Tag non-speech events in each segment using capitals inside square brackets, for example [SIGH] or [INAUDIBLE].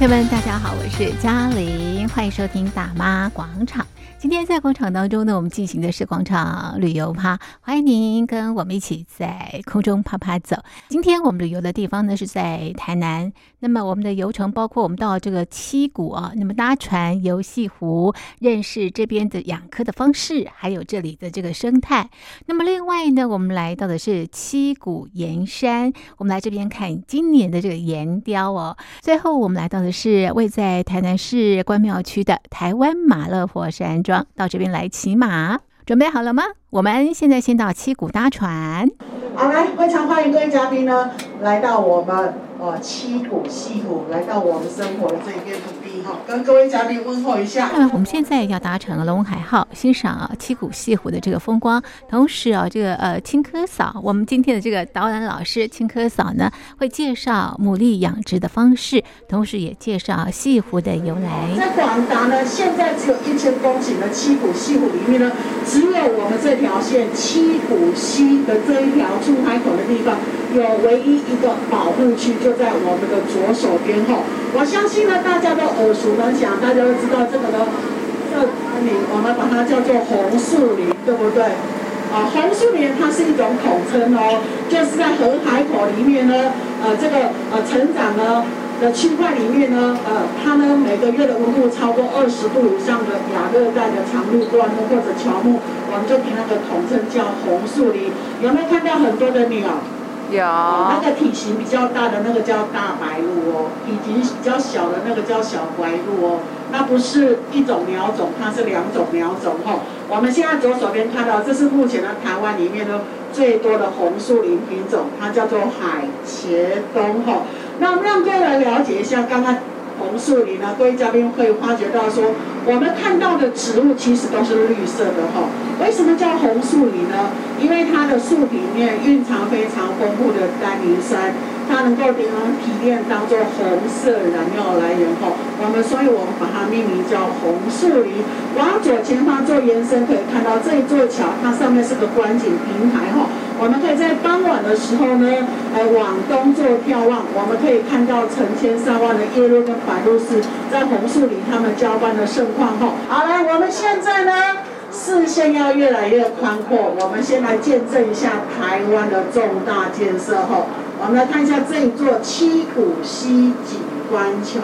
朋友们，大家好，我是嘉玲，欢迎收听大妈广场。今天在广场当中呢，我们进行的是广场旅游趴，欢迎您跟我们一起在空中趴趴走。今天我们旅游的地方呢是在台南，那么我们的游程包括我们到这个七股啊，那么搭船游西湖，认识这边的养蚵的方式，还有这里的这个生态。那么另外呢，我们来到的是七股盐山，我们来这边看今年的这个盐雕哦。最后我们来到的是位在台南市关庙区的台湾马勒火山到这边来骑马，准备好了吗？我们现在先到七股搭船。好，来，非常欢迎各位嘉宾呢，来到我们呃七股西湖，来到我们生活的这一片土地哈，跟各位嘉宾问候一下。那么我们现在要搭乘龙海号，欣赏啊七股西湖的这个风光，同时啊这个呃青稞嫂，我们今天的这个导览老师青稞嫂呢，会介绍牡蛎养殖的方式，同时也介绍西湖的由来。在广达呢，现在只有一千公顷的七股西湖里面呢，只有我们这条线七股溪的这一条。出海口的地方有唯一一个保护区，就在我们的左手边后。我相信呢，大家都耳熟能详，大家都知道这个呢，这里我们把它叫做红树林，对不对？啊，红树林它是一种统称哦，就是在河海口里面呢，呃，这个呃成长呢的区块里面呢，呃，它呢每个月的温度超过二十度以上的亚热带的长绿灌木或者乔木。我们就给那个统称叫红树林，有没有看到很多的鸟？有。那个体型比较大的那个叫大白鹭哦，体型比较小的那个叫小白鹭哦。那不是一种鸟种，它是两种鸟种哦。我们现在左手边看到，这是目前的台湾里面呢最多的红树林品种，它叫做海茄冬哦。那我们让各位来了解一下，刚刚。红树林呢，各位嘉宾会发觉到说，我们看到的植物其实都是绿色的哈。为什么叫红树林呢？因为它的树里面蕴藏非常丰富的单宁酸，它能够连提炼当做红色燃料来源哈。我们所以我们把它命名叫红树林。往左前方做延伸，可以看到这一座桥，它上面是个观景平台哈。我们可以在傍晚的时候呢，来往东做眺望，我们可以看到成千上万的叶鹭跟白鹭鸶在红树林他们交班的盛况后。好了，我们现在呢，视线要越来越宽阔。我们先来见证一下台。湾的重大建设后，我们来看一下这一座七股西景观桥。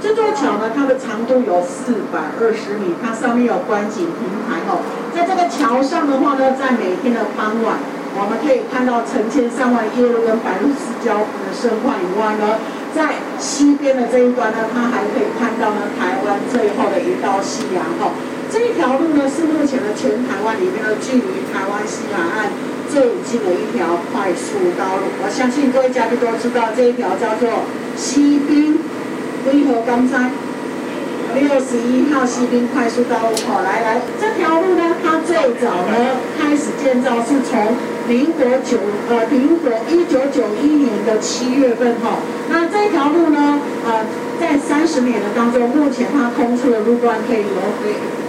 这座桥呢，它的长度有四百二十米，它上面有观景平台哦。在这个桥上的话呢，在每天的傍晚。我们可以看到成千上万叶鹭跟白鹭鸶交的盛况以外呢，在西边的这一端呢，它还可以看到呢台湾最后的一道夕阳哦。这一条路呢是目前的全台湾里面的距离台湾西海岸最近的一条快速道路。我相信各位嘉宾都知道，这一条叫做西滨归河冈山六十一号西滨快速道路。好，来来，这条路呢，它最早呢开始建造是从。民国九呃，民国一九九一年的七月份哈，那这条路呢，呃，在三十年的当中，目前它空出的路段可以由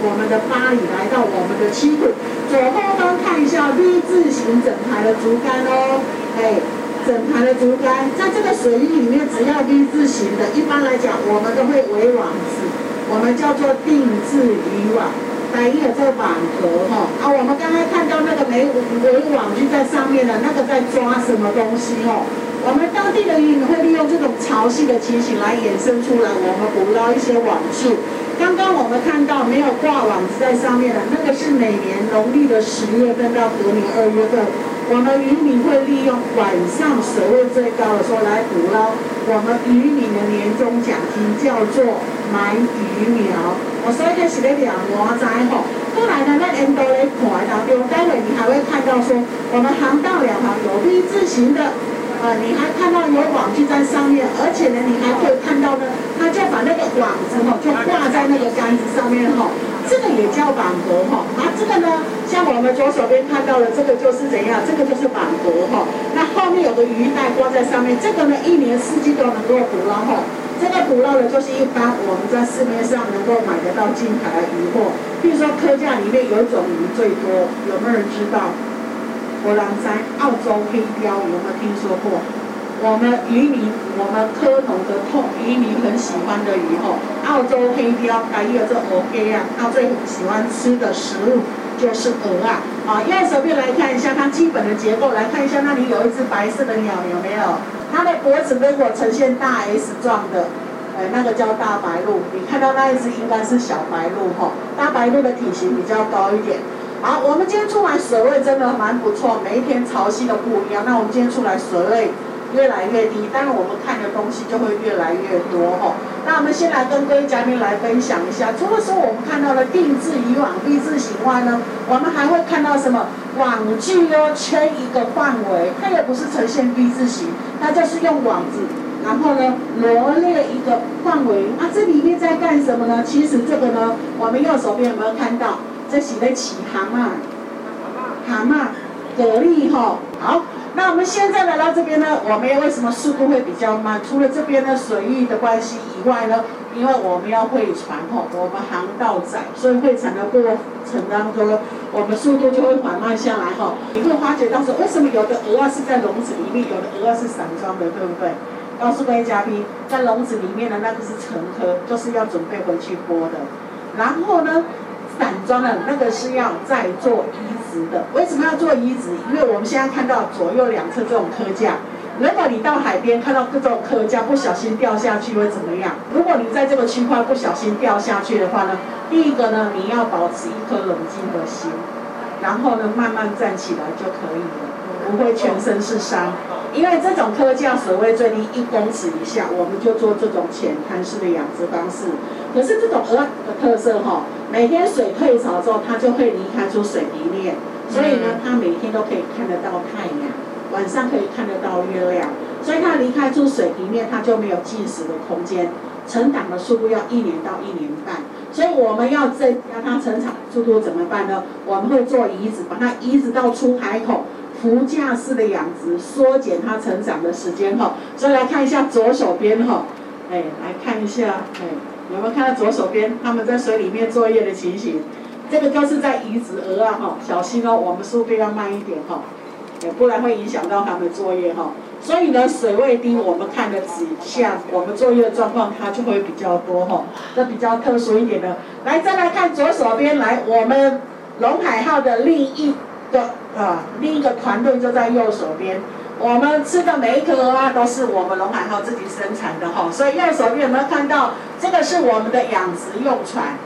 我们的八里来到我们的七股。左后方看一下 V 字形整排的竹竿哦，哎，整排的竹竿，在这个水域里面，只要 V 字形的，一般来讲，我们都会围网子，我们叫做定制渔网。来一个这个网格哈，啊，我们刚刚看到那个围围网就在上面的，那个在抓什么东西哦？我们当地的渔民会利用这种潮汐的情形来衍生出来，我们捕捞一些网数。刚刚我们看到没有挂网子在上面的，那个是每年农历的十月份到隔年二月份，我们渔民会利用晚上水位最高的时候来捕捞。我们渔民的年终奖金叫做买鱼苗。我所以开始咧两模仔吼，后来呢，那沿途咧看当中，待会你还会看到说，我们航道两旁有 V 字形的，呃，你还看到有网具在上面，而且呢，你还可以看到呢，他就把那个网子吼，就挂在那个杆子上面吼，这个也叫网格哈，啊，这个呢，像我们左手边看到的这个就是怎样，这个就是网格哈，那后面有个鱼袋挂在上面，这个呢，一年四季都能够捕捞哈。这个捕捞的，就是一般我们在市面上能够买得到金牌的鱼货。比如说，科价里面有一种鱼最多，有没有人知道？我郎在澳洲黑雕，有没有听说过？我们渔民，我们蝌蚪的痛，渔民很喜欢的鱼哦，澳洲黑鯛，还有这鹅肝啊，它最喜欢吃的食物就是鹅啊。啊，右手边来看一下它基本的结构，来看一下那里有一只白色的鸟，有没有？它的脖子如果呈现大 S 状的，哎，那个叫大白鹭。你看到那一只应该是小白鹭吼，大白鹭的体型比较高一点。好，我们今天出来水位真的蛮不错，每一天潮汐都不一样。那我们今天出来水位。越来越低，当然我们看的东西就会越来越多哈。那我们先来跟各位嘉宾来分享一下，除了说我们看到了定制渔网 V 字形外呢，我们还会看到什么网具哦，圈一个范围，它也不是呈现 V 字形，它就是用网子，然后呢罗列一个范围。啊，这里面在干什么呢？其实这个呢，我们右手边有没有看到？这是在起蛤蟆，蛤蟆，蛤蜊哈，好。那我们现在来到这边呢，我们为什么速度会比较慢？除了这边的水域的关系以外呢，因为我们要会船吼，我们航道窄，所以会船的过程当中呢，我们速度就会缓慢下来哈。你会发觉到说，为什么有的鹅是在笼子里面，有的鹅是散装的，对不对？告诉各位嘉宾，在笼子里面的那个是成颗，就是要准备回去剥的。然后呢，散装的那个是要再做移植的，为什么要做移植？因为我们现在看到左右两侧这种科架，如果你到海边看到各种科架不小心掉下去会怎么样？如果你在这个区块不小心掉下去的话呢，第一个呢，你要保持一颗冷静的心，然后呢，慢慢站起来就可以了，不会全身是伤。因为这种科架水位最低一公尺以下，我们就做这种浅滩式的养殖方式。可是这种鹅的特色哈，每天水退潮之后，它就会离开出水平面，所以呢，它每天都可以看得到太阳，晚上可以看得到月亮，所以它离开出水平面，它就没有进食的空间，成长的速度要一年到一年半。所以我们要增加它成长速度怎么办呢？我们会做移植，把它移植到出海口。浮架式的养殖，缩减它成长的时间哈。所以来看一下左手边哈，哎，来看一下，哎，有没有看到左手边他们在水里面作业的情形？这个就是在移植鹅啊哈，小心哦，我们速度要慢一点哈，不然会影响到他们作业哈。所以呢，水位低，我们看的指向我们作业状况，它就会比较多哈，这比较特殊一点的。来，再来看左手边，来我们龙海号的另一。个啊，另一个团队就在右手边。我们吃的每一颗鹅啊都是我们龙海号自己生产的哈，所以右手边有没有看到？这个是我们的养殖用船，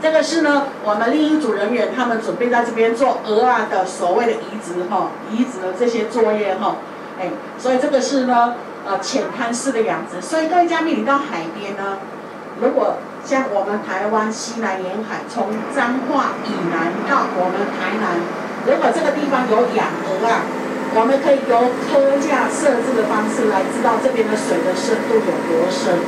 这个是呢，我们另一组人员他们准备在这边做鹅啊的所谓的移植哈，移植的这些作业哈，哎，所以这个是呢，呃，浅滩式的养殖。所以各位嘉宾，你到海边呢，如果像我们台湾西南沿海，从彰化以南到我们台南。如果这个地方有养鹅啊，我们可以由科架设置的方式来知道这边的水的深度有多深。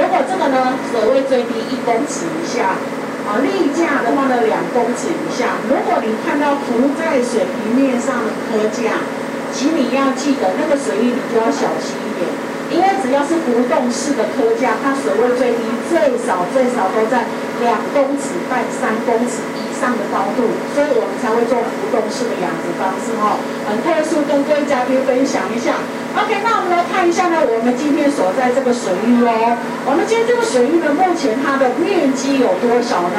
如果这个呢，水位最低一公尺以下，啊，立架的话呢，两公尺以下。如果你看到浮在水平面上的科架，请你要记得那个水域你就要小心一点，因为只要是浮动式的科架，它水位最低最少最少都在两公尺半三公尺上的高度，所以我们才会做浮动式的养殖方式哈，很特殊，跟各位嘉宾分享一下。OK，那我们来看一下呢，我们今天所在这个水域哦，我们今天这个水域呢，目前它的面积有多少呢？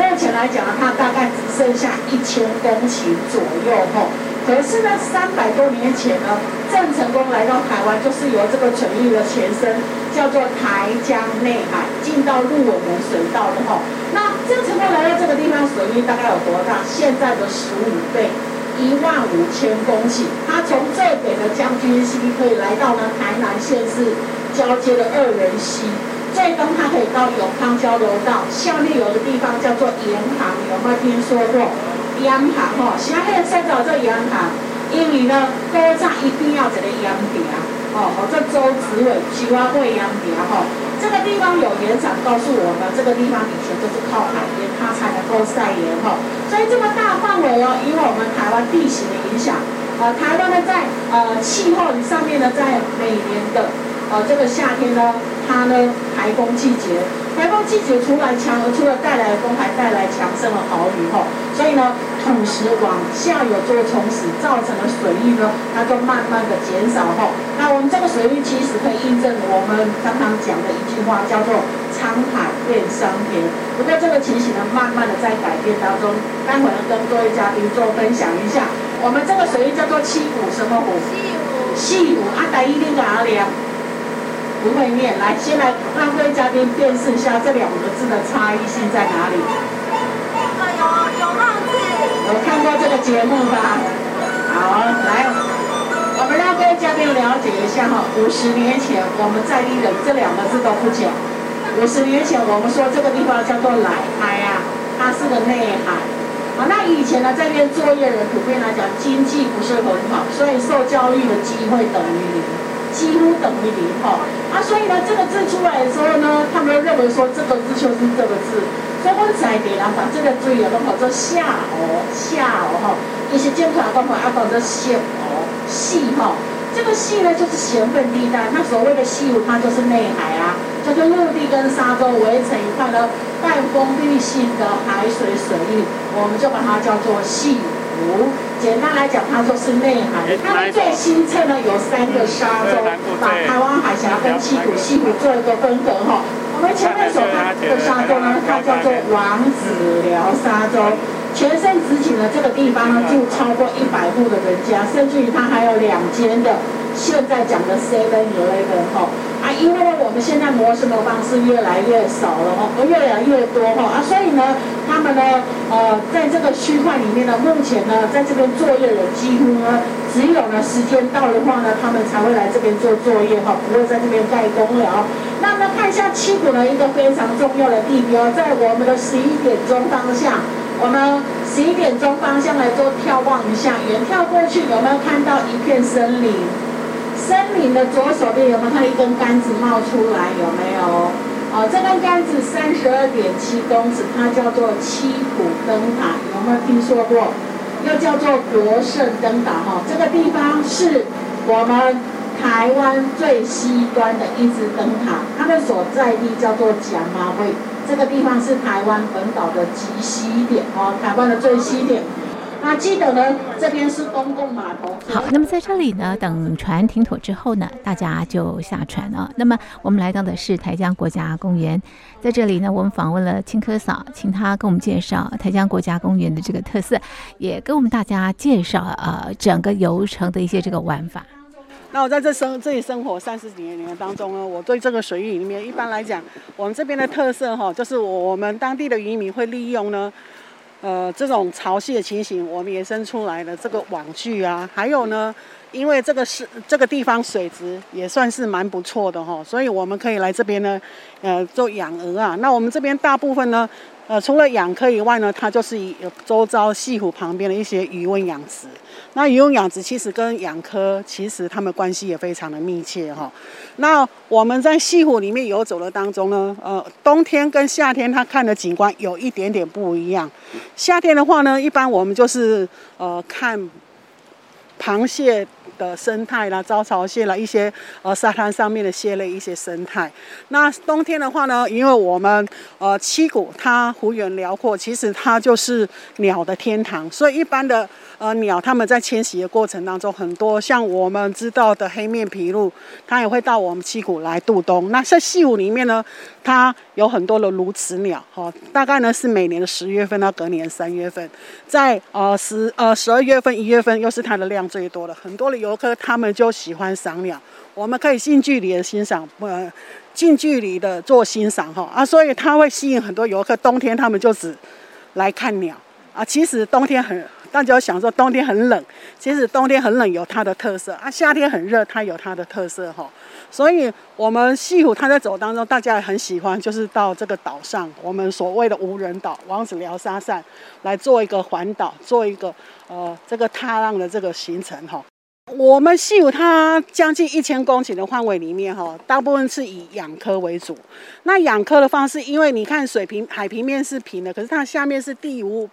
目前来讲呢，它大概只剩下一千公顷左右哈。可是呢，三百多年前呢，郑成功来到台湾，就是由这个水域的前身叫做台江内海，进到鹿尾门水道的哈。那郑成功来到这个地方，水域大概有多大？现在的十五倍，一万五千公顷。他从最北的将军溪可以来到呢台南县市交接的二仁溪，最东它可以到永康交流道，下面有个地方叫做盐塘，有没有听说过？盐塘吼，现在说到这盐塘，因为呢，古早一定要一个盐埕，哦，或者周子伟菊花会盐埕吼。这个地方有盐场，告诉我们这个地方以前就是靠海边，它才能够晒盐哈。所以这么大范围哦，因为我们台湾地形的影响，呃，台湾呢在呃气候上面呢，在每年的呃这个夏天呢，它呢台风季节，台风季节除了强，除了带来的风，还带来强盛的豪雨吼，所以呢，土石往下游做冲蚀，造成的水域呢，它就慢慢的减少吼。那我们这个水域其实可以印证我们常常讲的一句话，叫做“沧海变桑田”。不过这个情形呢，慢慢的在改变当中。待会儿呢，跟各位嘉宾做分享一下，我们这个水域叫做七股什么湖？细湖。细湖啊，第一个哪里啊？不会念，来，先来让各位嘉宾辨识一下这两个字的差异性在哪里。有有帽子，有看过这个节目吧？好，来，我们让各位嘉宾了解一下哈。五十年前，我们在地人这两个字都不讲。五十年前，我们说这个地方叫做来海啊，它是个内海。好，那以前呢，在这边作业人普遍来讲，经济不是很好，所以受教育的机会等于零。几乎等于零哈啊，所以呢，这个字出来的时候呢，他们认为说这个字就是这个字，所以我才给他把这个注意了，搞做下哦下哦哈，一些监考官朋友要搞这细哦。细哈，这个细呢就是咸分地带，那所谓的细湖它就是内海啊，就跟陆地跟沙洲围成一块的半封闭性的海水水域，我们就把它叫做细。湖。简单来讲，它就是内海。它的最新测呢有三个沙洲，把台湾海峡跟七股、细湖做一个分隔哈。我们前面所看的沙洲呢，它叫做王子寮沙洲，全盛时期呢这个地方呢就超过一百户的人家，甚至于它还有两间的。现在讲的 Seven Eleven 哈啊，因为呢我们现在模式的方式越来越少了哦，越来越多哈啊，所以呢，他们呢呃在这个区块里面呢，目前呢在这边作业的几乎呢，只有呢时间到的话呢，他们才会来这边做作业哈，不会在这边盖工了。那么看一下七股呢一个非常重要的地标，在我们的十一点钟方向，我们十一点钟方向来做眺望一下，远眺过去有没有看到一片森林？森林的左手边有没有看到一根杆子冒出来？有没有？哦，这根杆子三十二点七公尺，它叫做七股灯塔，有没有听说过？又叫做国圣灯塔哈，这个地方是我们台湾最西端的一支灯塔，它的所在地叫做甲妈会，这个地方是台湾本岛的极西点哦，台湾的最西点。那记得呢，这边是公共码头。好，那么在这里呢，等船停妥之后呢，大家就下船了。那么我们来到的是台江国家公园，在这里呢，我们访问了青科嫂，请她跟我们介绍台江国家公园的这个特色，也跟我们大家介绍呃整个游程的一些这个玩法。那我在这生这里生活三十几年年当中呢，我对这个水域里面，一般来讲，我们这边的特色哈，就是我我们当地的渔民会利用呢。呃，这种潮汐的情形，我们延伸出来的这个网具啊，还有呢，因为这个是这个地方水质也算是蛮不错的哈，所以我们可以来这边呢，呃，做养鹅啊。那我们这边大部分呢。呃，除了养科以外呢，它就是以周遭西湖旁边的一些鱼温养殖。那鱼泳养殖其实跟养科其实它们关系也非常的密切哈。那我们在西湖里面游走的当中呢，呃，冬天跟夏天它看的景观有一点点不一样。夏天的话呢，一般我们就是呃看螃蟹。的生态啦，招潮蟹啦，一些呃沙滩上面的蟹类一些生态。那冬天的话呢，因为我们呃七股它幅员辽阔，其实它就是鸟的天堂，所以一般的呃鸟它们在迁徙的过程当中，很多像我们知道的黑面琵鹭，它也会到我们七股来度冬。那在潟湖里面呢，它有很多的鸬鹚鸟，哈、哦，大概呢是每年的十月份到隔年三月份，在呃十呃十二月份一月份又是它的量最多的，很多的游客他们就喜欢赏鸟，我们可以近距离的欣赏，呃，近距离的做欣赏哈啊，所以它会吸引很多游客。冬天他们就只来看鸟啊，其实冬天很，大家想说冬天很冷，其实冬天很冷有它的特色啊，夏天很热它有它的特色哈。所以我们西湖它在走当中，大家也很喜欢，就是到这个岛上，我们所谓的无人岛王子寮沙扇来做一个环岛，做一个呃这个踏浪的这个行程哈。我们潟湖它将近一千公顷的范围里面，哈，大部分是以养科为主。那养科的方式，因为你看水平海平面是平的，可是它下面是地无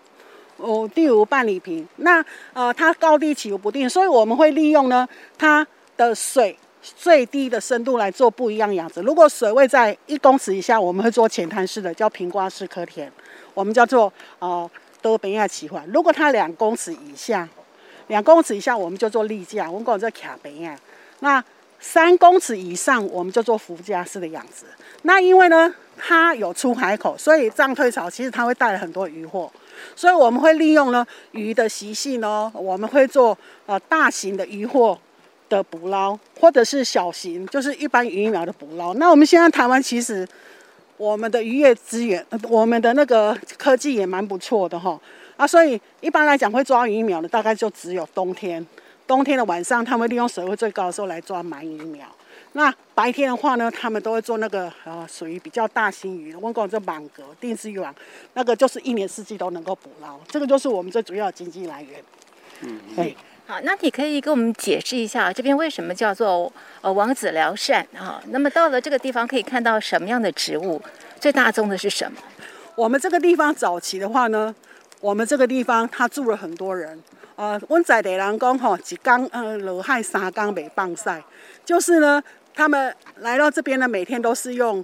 哦地无半里平，那呃它高低起伏不定，所以我们会利用呢它的水最低的深度来做不一样养殖。如果水位在一公尺以下，我们会做浅滩式的，叫平瓜式科田，我们叫做呃多边亚奇环。如果它两公尺以下，两公尺以下我们就做立架，我们讲叫卡边。那三公尺以上我们就做浮架式的养殖。那因为呢，它有出海口，所以涨退潮其实它会带来很多渔获。所以我们会利用呢鱼的习性呢，我们会做呃大型的渔货的捕捞，或者是小型，就是一般鱼苗的捕捞。那我们现在台湾其实我们的渔业资源，我们的那个科技也蛮不错的哈啊，所以一般来讲会抓鱼苗的大概就只有冬天，冬天的晚上他们利用水位最高的时候来抓鳗鱼苗。那白天的话呢，他们都会做那个呃属于比较大型鱼，我们讲这蟒格、定制渔网，那个就是一年四季都能够捕捞，这个就是我们最主要的经济来源。嗯，哎。好，那你可以给我们解释一下这边为什么叫做呃王子寮缮啊？那么到了这个地方可以看到什么样的植物？最大宗的是什么？我们这个地方早期的话呢，我们这个地方他住了很多人。呃，温在地人讲吼，一缸呃罗汉沙缸没放晒，就是呢。他们来到这边呢，每天都是用，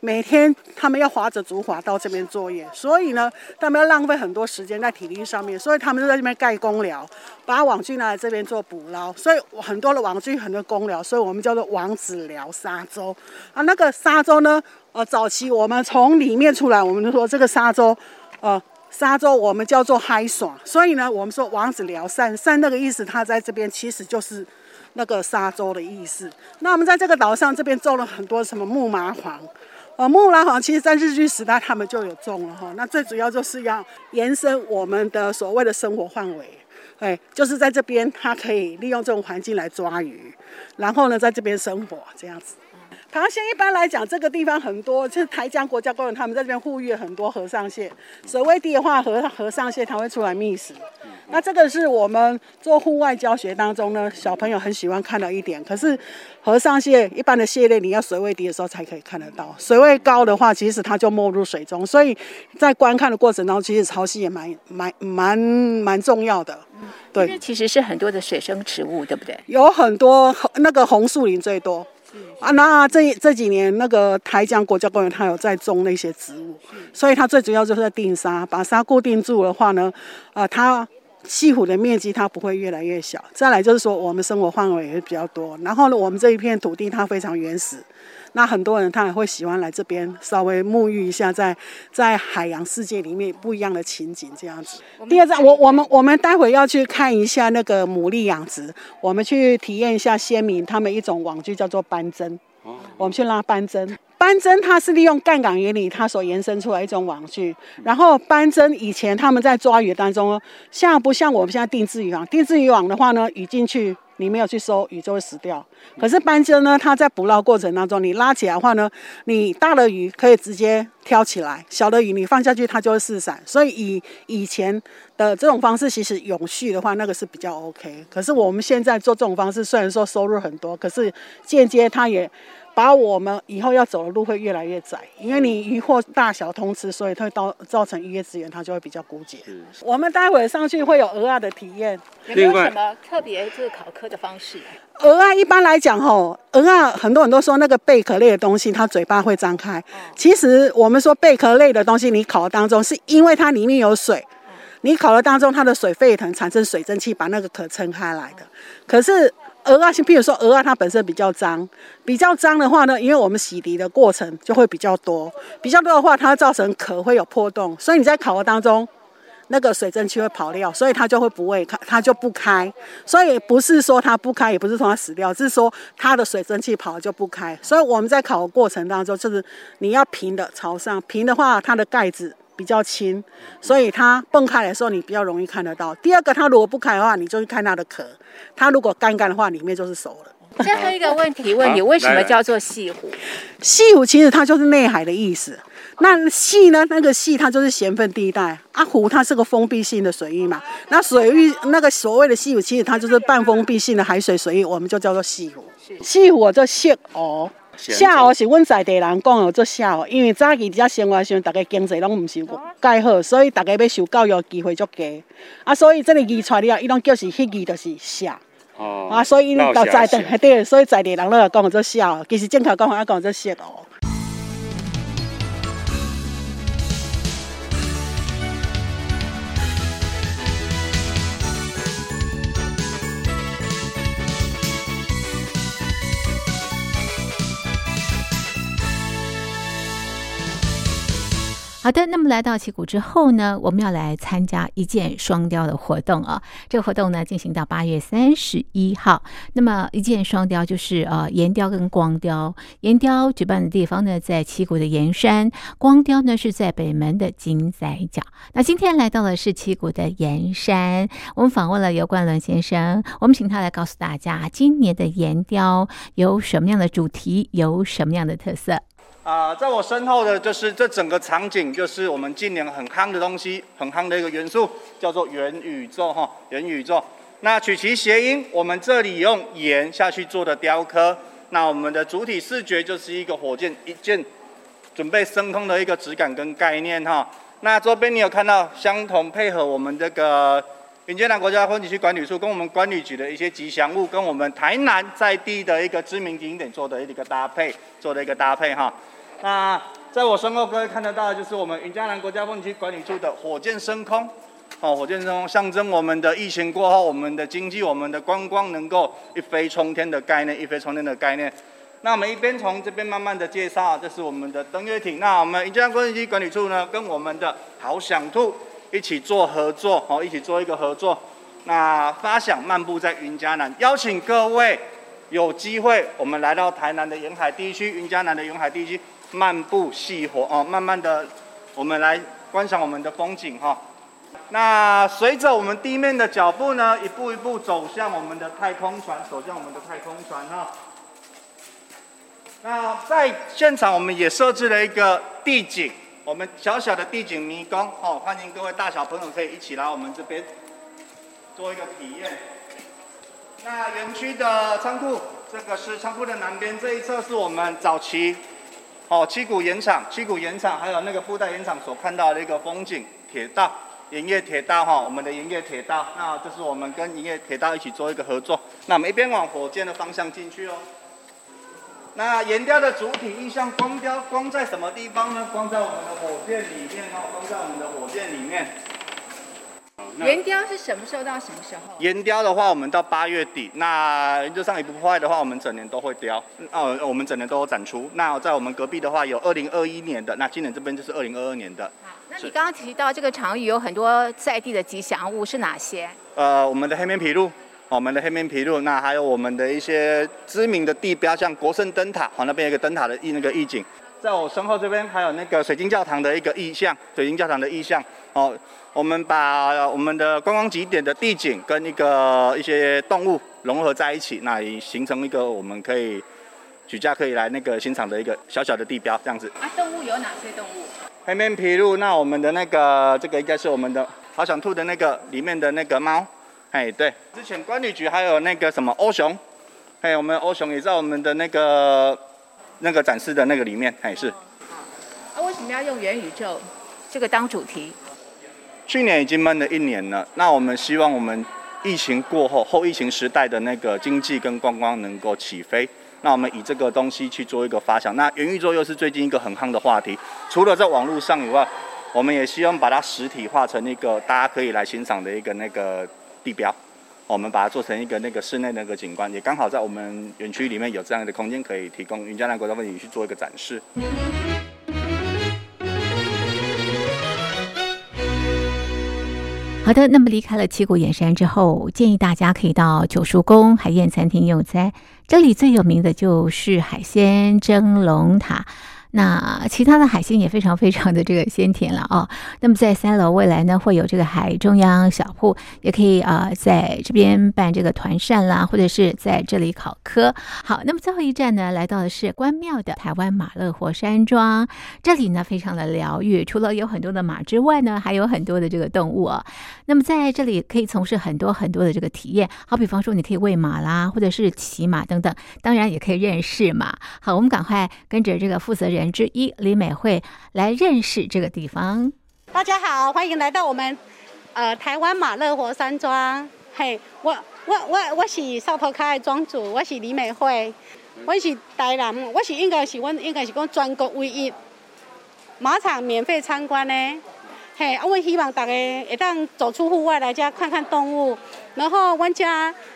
每天他们要划着竹筏到这边作业，所以呢，他们要浪费很多时间在体力上面，所以他们就在这边盖工寮，把网具拿来这边做捕捞，所以很多的网具，很多工寮，所以我们叫做王子寮沙洲啊。那个沙洲呢，呃，早期我们从里面出来，我们就说这个沙洲，呃，沙洲我们叫做嗨爽，所以呢，我们说王子寮缮缮那个意思，它在这边其实就是。那个沙洲的意思。那我们在这个岛上这边种了很多什么木麻黄，呃，木麻黄其实在日据时代他们就有种了哈。那最主要就是要延伸我们的所谓的生活范围，哎，就是在这边它可以利用这种环境来抓鱼，然后呢在这边生活这样子。螃蟹一般来讲，这个地方很多，就是台江国家公园，他们在这边护育很多河上蟹。水位低的话，河河上蟹它会出来觅食。那这个是我们做户外教学当中呢，小朋友很喜欢看到一点。可是河上蟹一般的蟹类，你要水位低的时候才可以看得到。水位高的话，其实它就没入水中。所以在观看的过程当中，其实潮汐也蛮蛮蛮蛮重要的。对，其实是很多的水生植物，对不对？有很多那个红树林最多。啊，那这这几年那个台江国家公园，它有在种那些植物，所以它最主要就是在定沙，把沙固定住的话呢，啊、呃，它西湖的面积它不会越来越小。再来就是说，我们生活范围也比较多，然后呢，我们这一片土地它非常原始。那很多人他也会喜欢来这边稍微沐浴一下在，在在海洋世界里面不一样的情景这样子。第二站，我我们我们待会要去看一下那个牡蛎养殖，我们去体验一下先民他们一种网具叫做斑针。我们去拉斑针，斑针它是利用杠杆原理它所延伸出来一种网具。然后斑针以前他们在抓鱼当中，像不像我们现在定制渔网？定制渔网的话呢，鱼进去。你没有去收鱼就会死掉，可是斑鸠呢，它在捕捞过程当中，你拉起来的话呢，你大的鱼可以直接挑起来，小的鱼你放下去它就会四散。所以以以前的这种方式，其实永续的话，那个是比较 OK。可是我们现在做这种方式，虽然说收入很多，可是间接它也。把我们以后要走的路会越来越窄，因为你渔获大小通吃，所以它会造造成渔业资源它就会比较枯竭。我们待会上去会有鹅啊的体验，有没有什么特别就是烤蚵的方式？鹅啊一般来讲吼，鹅啊很多人都说那个贝壳类的东西，它嘴巴会张开。其实我们说贝壳类的东西，你烤的当中是因为它里面有水，你烤的当中它的水沸腾产生水蒸气，把那个壳撑开来的。可是。蚵仔，譬如说鹅啊，它本身比较脏，比较脏的话呢，因为我们洗涤的过程就会比较多，比较多的话，它造成壳会有破洞，所以你在烤的当中，那个水蒸气会跑掉，所以它就会不会开，它就不开。所以不是说它不开，也不是说它死掉，是说它的水蒸气跑了就不开。所以我们在烤的过程当中，就是你要平的朝上，平的话，它的盖子。比较轻，所以它蹦开的时候你比较容易看得到。第二个，它如果不开的话，你就去看它的壳。它如果干干的话，里面就是熟了。最后一个问题 [LAUGHS] 问你，为什么叫做潟湖？潟湖其实它就是内海的意思。那潟呢？那个潟它就是咸分地带。啊，湖它是个封闭性的水域嘛。那水域那个所谓的潟湖，其实它就是半封闭性的海水水域，我们就叫做潟湖。潟湖叫蟹湖。峡湖是阮在地人讲哦做下哦，因为早期遮生活上，大家经济拢毋是介好，所以大家要受教育机会足低。啊，所以即个字出来了，伊拢叫是迄字就是下。哦，啊，所以因，到在地，对，所以在地人咧讲做笑，其实正确讲法讲做下哦。好的，那么来到七股之后呢，我们要来参加一箭双雕的活动啊。这个活动呢进行到八月三十一号。那么一箭双雕就是呃岩雕跟光雕。岩雕举办的地方呢在七股的岩山，光雕呢是在北门的金仔角。那今天来到的是七股的岩山，我们访问了游冠伦先生，我们请他来告诉大家今年的岩雕有什么样的主题，有什么样的特色。啊、在我身后的就是这整个场景，就是我们近年很夯的东西，很夯的一个元素，叫做元宇宙哈，元宇宙。那取其谐音，我们这里用盐下去做的雕刻，那我们的主体视觉就是一个火箭一箭准备升空的一个质感跟概念哈。那周边你有看到相同配合我们这个云嘉南国家风景区管理处跟我们管理局的一些吉祥物，跟我们台南在地的一个知名景点做的一个搭配，做的一个搭配哈。那在我身后，各位看得到的就是我们云嘉南国家风景区管理处的火箭升空，哦，火箭升空象征我们的疫情过后，我们的经济、我们的观光能够一飞冲天的概念，一飞冲天的概念。那我们一边从这边慢慢的介绍，这是我们的登月艇。那我们云嘉南国家风景区管理处呢，跟我们的好想兔一起做合作，哦，一起做一个合作。那发想漫步在云嘉南，邀请各位有机会，我们来到台南的沿海地区，云嘉南的沿海地区。漫步细活哦，慢慢的，我们来观赏我们的风景哈。那随着我们地面的脚步呢，一步一步走向我们的太空船，走向我们的太空船哈。那在现场我们也设置了一个地景，我们小小的地景迷宫哦，欢迎各位大小朋友可以一起来我们这边做一个体验。那园区的仓库，这个是仓库的南边这一侧是我们早期。哦，七股盐场，七股盐场，还有那个布袋盐场所看到的一个风景，铁道，营业铁道哈，我们的营业铁道，那这是我们跟营业铁道一起做一个合作。那我们一边往火箭的方向进去哦。那岩雕的主体意象光雕，光在什么地方呢？光在我们的火箭里面哦，光在我们的火箭里面。岩雕是什么时候到什么时候？岩雕的话，我们到八月底。那原则上也不破坏的话，我们整年都会雕。哦，我们整年都有展出。那在我们隔壁的话，有二零二一年的。那今年这边就是二零二二年的。好，那你刚刚提到这个场域有很多在地的吉祥物是哪些？呃，我们的黑面琵鹭，我们的黑面琵鹭，那还有我们的一些知名的地标，像国圣灯塔，好，那边有一个灯塔的意那个意境。在我身后这边还有那个水晶教堂的一个意象，水晶教堂的意象，哦。我们把我们的观光景点的地景跟一个一些动物融合在一起，那也形成一个我们可以举家可以来那个欣赏的一个小小的地标，这样子。啊，动物有哪些动物？黑面琵鹭，那我们的那个这个应该是我们的好想吐的那个里面的那个猫，哎，对。之前管理局还有那个什么欧熊，哎，我们欧熊也在我们的那个那个展示的那个里面，哎，是。好，那为什么要用元宇宙这个当主题？去年已经闷了一年了，那我们希望我们疫情过后后疫情时代的那个经济跟观光能够起飞，那我们以这个东西去做一个发想。那元宇宙又是最近一个很夯的话题，除了在网络上以外，我们也希望把它实体化成一个大家可以来欣赏的一个那个地标。我们把它做成一个那个室内那个景观，也刚好在我们园区里面有这样的空间可以提供云嘉南国家风景去做一个展示。好的，那么离开了七股岩山之后，建议大家可以到九叔宫海宴餐厅用餐。这里最有名的就是海鲜蒸笼塔。那其他的海鲜也非常非常的这个鲜甜了哦。[LAUGHS] 那么在三楼未来呢，会有这个海中央小铺，也可以啊、在这边办这个团膳啦，或者是在这里考科。好，那么最后一站呢，来到的是关庙的台湾马乐火山庄，这里呢非常的疗愈，除了有很多的马之外呢，还有很多的这个动物啊、那么在这里可以从事很多很多的这个体验，好比方说你可以喂马啦，或者是骑马等等，当然也可以认识马。好，我们赶快跟着这个负责人。之一李美惠来认识这个地方。大家好，欢迎来到我们呃台湾马乐活山庄。嘿，我我我我是哨头卡的庄主，我是李美惠，我是台南，我是应该是阮应该是讲全国唯一马场免费参观呢。嘿，啊，我希望大家会当走出户外来遮看看动物，然后阮遮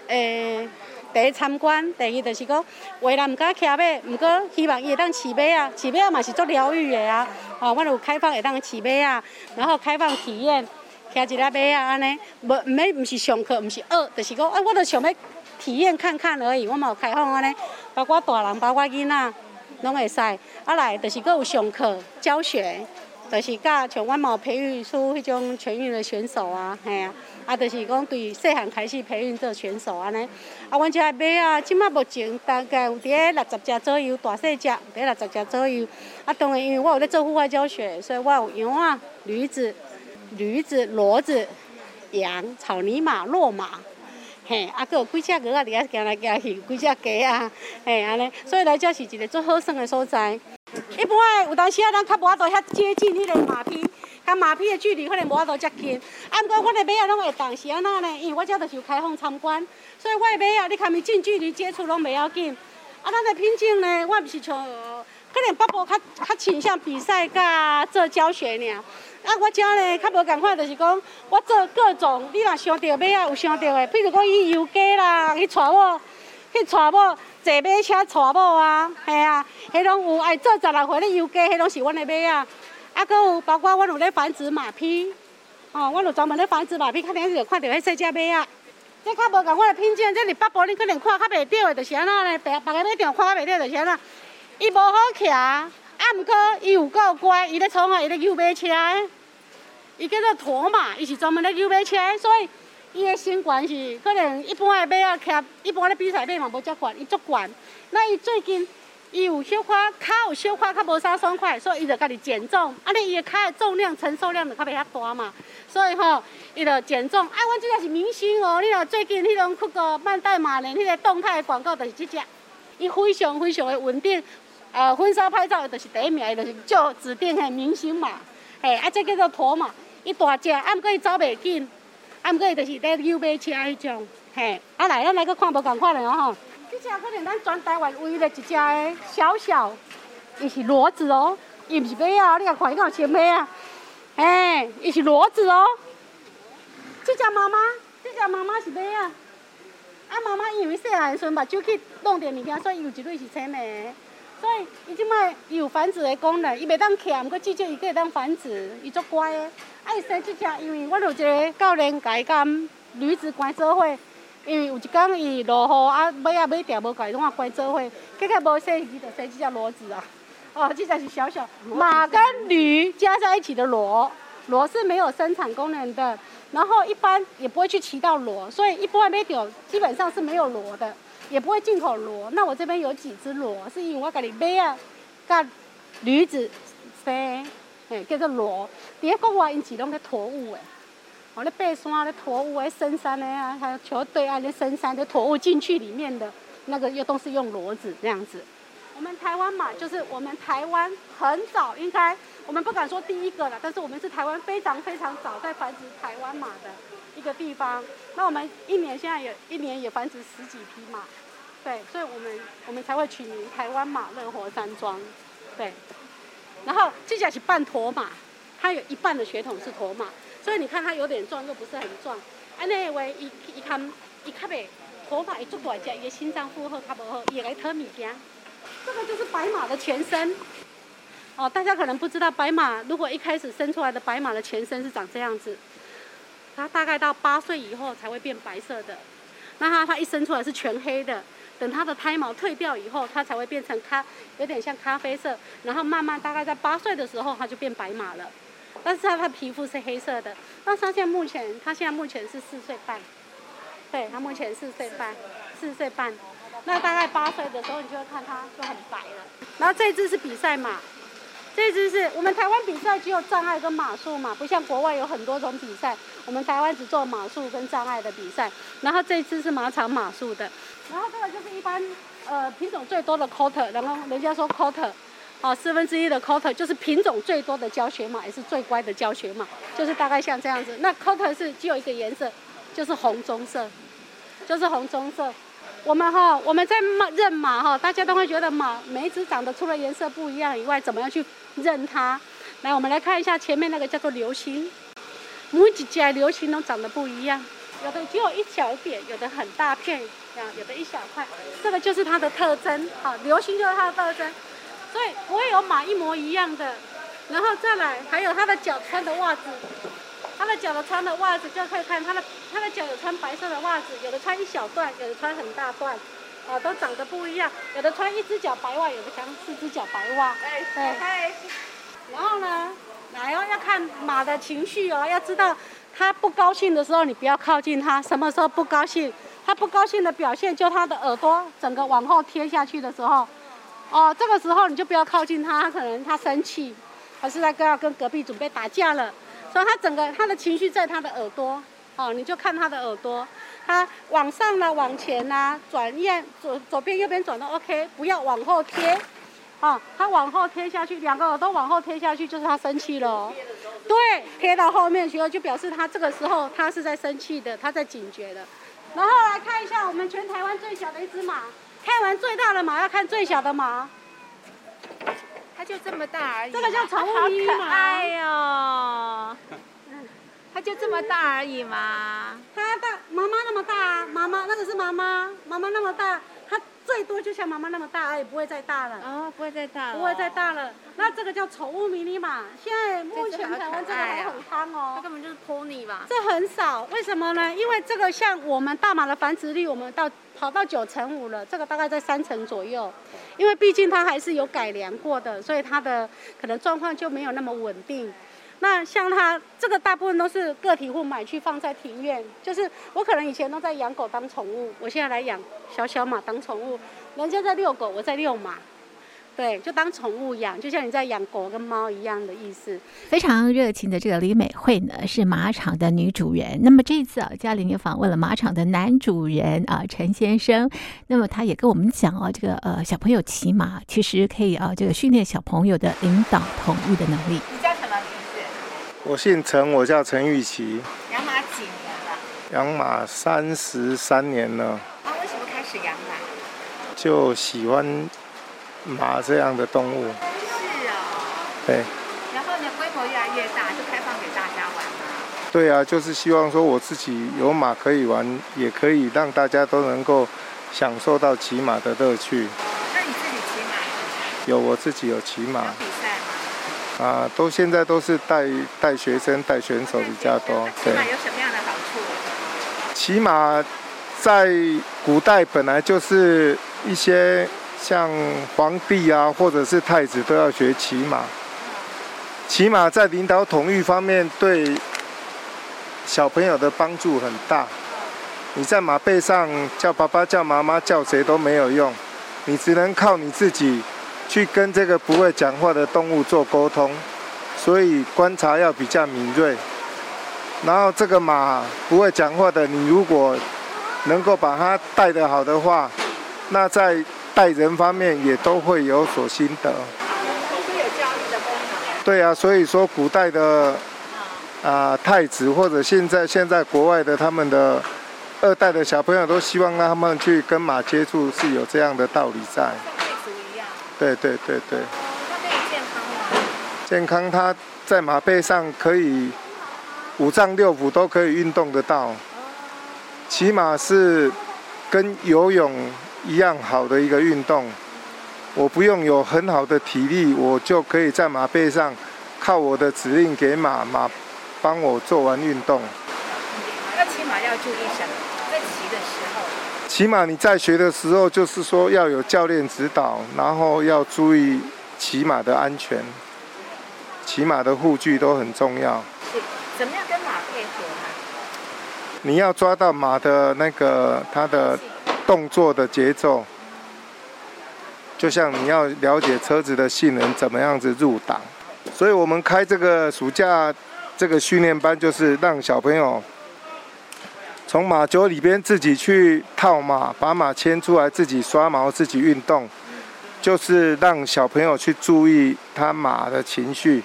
诶第一参观，第二就是讲为人唔敢骑马，唔过希望伊会当骑马啊，骑马嘛是做疗愈的啊，哦，我有开放会当骑马啊，然后开放体验。骑一只马啊，安尼，无毋免，毋是上课，毋是学，就是讲，哎，我都想要体验看看而已。我嘛有开放安尼，包括大人，包括囡仔，拢会使。啊来，就是佫有上课教学，就是甲像阮嘛培育出迄种全运的选手啊，嘿啊，啊，就是讲对细汉开始培育做选手安尼。啊，阮遮马啊，即马目前大概有伫咧六十只左右，大细只伫六十只左右。啊，当然因为我有咧做户外教学，所以我有羊啊、驴子。驴子、骡子、羊、草泥马、骆马，嘿，啊，阁有几只鹅仔伫遐行来行去，几只鸡啊，嘿，安尼，所以来遮是一个最好耍的所在。一般诶，有当时啊，咱较无法度遐接近迄个马匹，甲马匹的距离可能无法度遮近。啊，毋过我的马仔拢会当时安怎呢？因为我遮着是有开放参观，所以我的马仔你看咪近距离接触拢袂要紧。啊，咱的品种呢，我毋是像，可能北部较较倾向比赛甲做教学尔。啊，我遮呢较无共款，就是讲我做各种，你若想到马啊，有想到诶，比如讲伊游街啦，去带某，去带某坐马车带某啊，系啊，迄拢有爱做十六岁咧游街，迄拢是阮的马啊。啊，阁有包括阮有咧繁殖马匹，哦，阮有专门咧繁殖马匹，可能就看到迄细只马啊。这较无共款的品种，这里北部你可能看较袂着的，就是安怎呢？别别个马场看较袂着，就是安怎？伊无好骑。啊，毋过伊有够乖，伊咧创啊，伊咧游马车，伊叫做驮马，伊是专门咧游马车，所以伊的身悬是可能一般的马啊，骑一般的比赛马嘛无遮悬，伊足悬。那伊最近伊有小可骹有小可较无啥爽快，所以伊就家己减重。啊，你伊的骹的重量承受量就较袂遐大嘛，所以吼伊就减重。啊，阮这个是明星哦，你若最近迄种去个万代马年迄个动态广告就是这只，伊非常非常的稳定。呃，婚纱拍照就是第一名，就是就指定的明星马，嘿，啊，这叫做驼嘛，伊大只，啊，毋过伊走袂紧，啊，毋过伊就是咧溜马车迄种，嘿，啊来，咱来个看无共款的哦吼，这只可能咱全台湾唯一的一只的小小，伊是骡子哦，伊毋是马啊，你甲看伊敢有像马啊，嘿，伊是骡子哦，这只妈妈，这只妈妈是马啊，啊妈妈因为细汉时阵目睭去弄点物件，所以有一对是青的。所以伊即摆伊有繁殖的功能，伊袂当徛，毋过至少伊可以当繁殖，伊足乖的。啊，伊生即只，因为我有一个教练甲伊甲驴子关做伙，因为有一天伊落雨啊，尾啊尾条无甲伊拢啊关做伙，结果无生伊就生即只骡子啊。哦，这只是小小马跟驴加在一起的骡，骡是没有生产功能的，然后一般也不会去骑到骡，所以一般尾条基本上是没有骡的。也不会进口骡，那我这边有几只骡，是因为我家里马啊，甲驴子生，诶，叫做骡。第一个话因是拢咧驮物诶，我咧爬山咧驮物，诶，深山的啊，还有桥对岸的深山的驮物进去里面的那个又都是用骡子这样子。我们台湾马就是我们台湾很早应该，我们不敢说第一个了，但是我们是台湾非常非常早在繁殖台湾马的一个地方。那我们一年现在也一年也繁殖十几匹马。对，所以我们我们才会取名台湾马乐活山庄，对。然后这只是半驮马，它有一半的血统是驮马，所以你看它有点壮，又不是很壮。啊，那位一一看一看呗，驼马一做大只，伊的心脏负荷较不好，也来偷物件。这个就是白马的前身。哦，大家可能不知道，白马如果一开始生出来的白马的前身是长这样子，它大概到八岁以后才会变白色的。那它它一生出来是全黑的。等它的胎毛退掉以后，它才会变成咖，有点像咖啡色，然后慢慢大概在八岁的时候，它就变白马了。但是它的皮肤是黑色的。那它现在目前，它现在目前是四岁半，对，它目前四岁半，四岁半。那大概八岁的时候，你就会看它就很白了。然后这只是比赛马。这只是我们台湾比赛只有障碍跟马术嘛，不像国外有很多种比赛，我们台湾只做马术跟障碍的比赛。然后这只是马场马术的，然后这个就是一般呃品种最多的 quarter，然后人家说 quarter，哦四分之一的 quarter 就是品种最多的教学马，也是最乖的教学马，就是大概像这样子。那 quarter 是只有一个颜色，就是红棕色。就是红棕色。我们哈，我们在认马哈，大家都会觉得马每一只长得除了颜色不一样以外，怎么样去认它？来，我们来看一下前面那个叫做流星，每一只流星都长得不一样，有的只有一小点，有的很大片，啊，有的一小块，这个就是它的特征。好，流星就是它的特征，所以不会有马一模一样的。然后再来，还有它的脚穿的袜子。他的脚的穿的袜子就可以看，他的他的脚有穿白色的袜子，有的穿一小段，有的穿很大段，啊，都长得不一样。有的穿一只脚白袜，有的穿四只脚白袜。哎，对。然后呢，来哦，要看马的情绪哦，要知道它不高兴的时候，你不要靠近它。什么时候不高兴？它不高兴的表现，就它的耳朵整个往后贴下去的时候，哦，这个时候你就不要靠近他，他可能它生气，还是在跟要跟隔壁准备打架了。所以它整个它的情绪在它的耳朵，哦，你就看它的耳朵，他往上呢，往前呐，转右左左边右边转都 OK，不要往后贴，啊，他往后贴下去，两个耳朵往后贴下去，就是他生气了。对，贴到后面去了，就表示他这个时候他是在生气的，他在警觉的。然后来看一下我们全台湾最小的一只马，看完最大的马要看最小的马。它就这么大而已，这个叫宠物咪咪马。哎呦，它就这么大而已嘛。它大，妈妈那么大，妈妈那个是妈妈，妈妈那么大，它最多就像妈妈那么大，而已，不会再大了。哦，不会再大了。不会再大了。那这个叫宠物迷你马，现在目前台湾这个还很夯哦。它根本就是 pony 吧？这很少，为什么呢？因为这个像我们大马的繁殖率，我们到跑到九成五了，这个大概在三成左右。因为毕竟它还是有改良过的，所以它的可能状况就没有那么稳定。那像他这个大部分都是个体户买去放在庭院，就是我可能以前都在养狗当宠物，我现在来养小小马当宠物。人家在遛狗，我在遛马。对，就当宠物养，就像你在养狗跟猫一样的意思。非常热情的这个李美惠呢，是马场的女主人。那么这一次啊，嘉玲也访问了马场的男主人啊，陈先生。那么他也跟我们讲啊，这个呃小朋友骑马其实可以啊，这个训练小朋友的领导统御的能力。我姓陈，我叫陈玉琪。养马几年了？养马三十三年了。啊、为什么开始养马？就喜欢。马这样的动物是啊、哦，对。然后呢，规模越来越大，就开放给大家玩吗？对啊，就是希望说我自己有马可以玩，也可以让大家都能够享受到骑马的乐趣。那你自己骑马？有，我自己有骑马。啊，都现在都是带带学生、带选手比较多。骑马有什么样的好处？骑马在古代本来就是一些。像皇帝啊，或者是太子都要学骑马。骑马在领导统御方面，对小朋友的帮助很大。你在马背上叫爸爸、叫妈妈、叫谁都没有用，你只能靠你自己去跟这个不会讲话的动物做沟通。所以观察要比较敏锐。然后这个马不会讲话的，你如果能够把它带得好的话，那在待人方面也都会有所心得，对啊，所以说古代的啊、太子或者现在现在国外的他们的二代的小朋友都希望让他们去跟马接触，是有这样的道理在。对对对对。他可以健康吗？健康，他在马背上可以五脏六腑都可以运动得到。起码是跟游泳。一样好的一个运动，我不用有很好的体力，我就可以在马背上，靠我的指令给马，马帮我做完运动。那骑马要注意什么？在骑的时候。骑马你在学的时候，就是说要有教练指导，然后要注意骑马的安全，骑马的护具都很重要。是，怎么样跟马配合呢？你要抓到马的那个它的。动作的节奏，就像你要了解车子的性能，怎么样子入档。所以我们开这个暑假这个训练班，就是让小朋友从马厩里边自己去套马，把马牵出来，自己刷毛，自己运动，就是让小朋友去注意他马的情绪。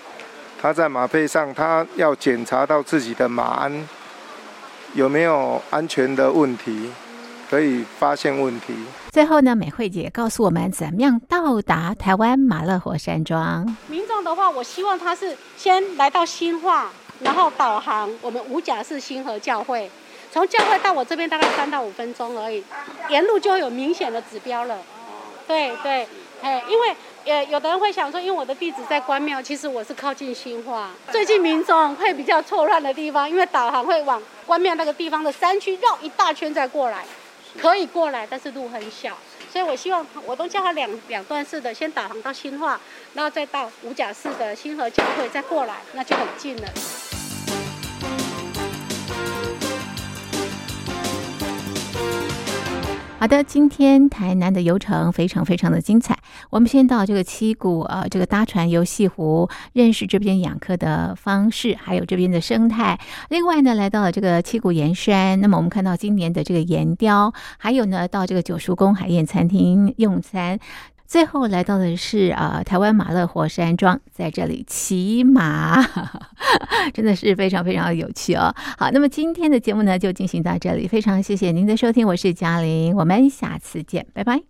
他在马背上，他要检查到自己的马鞍有没有安全的问题。可以发现问题。最后呢，美惠姐告诉我们怎么样到达台湾马勒火山庄。民众的话，我希望他是先来到新化，然后导航我们五甲市新和教会，从教会到我这边大概三到五分钟而已，沿路就会有明显的指标了。对对，哎，因为呃，有的人会想说，因为我的地址在关庙，其实我是靠近新化。最近民众会比较错乱的地方，因为导航会往关庙那个地方的山区绕一大圈再过来。可以过来，但是路很小，所以我希望我都叫他两两段式的，先导航到新化，然后再到五甲市的新河教会再过来，那就很近了。好的，今天台南的游程非常非常的精彩。我们先到这个七谷，呃，这个搭船游西湖，认识这边养客的方式，还有这边的生态。另外呢，来到了这个七谷岩山，那么我们看到今年的这个岩雕，还有呢，到这个九叔公海燕餐厅用餐。最后来到的是啊、台湾马勒火山庄，在这里骑马，[LAUGHS] 真的是非常非常的有趣哦。好，那么今天的节目呢，就进行到这里，非常谢谢您的收听，我是嘉玲，我们下次见，拜拜。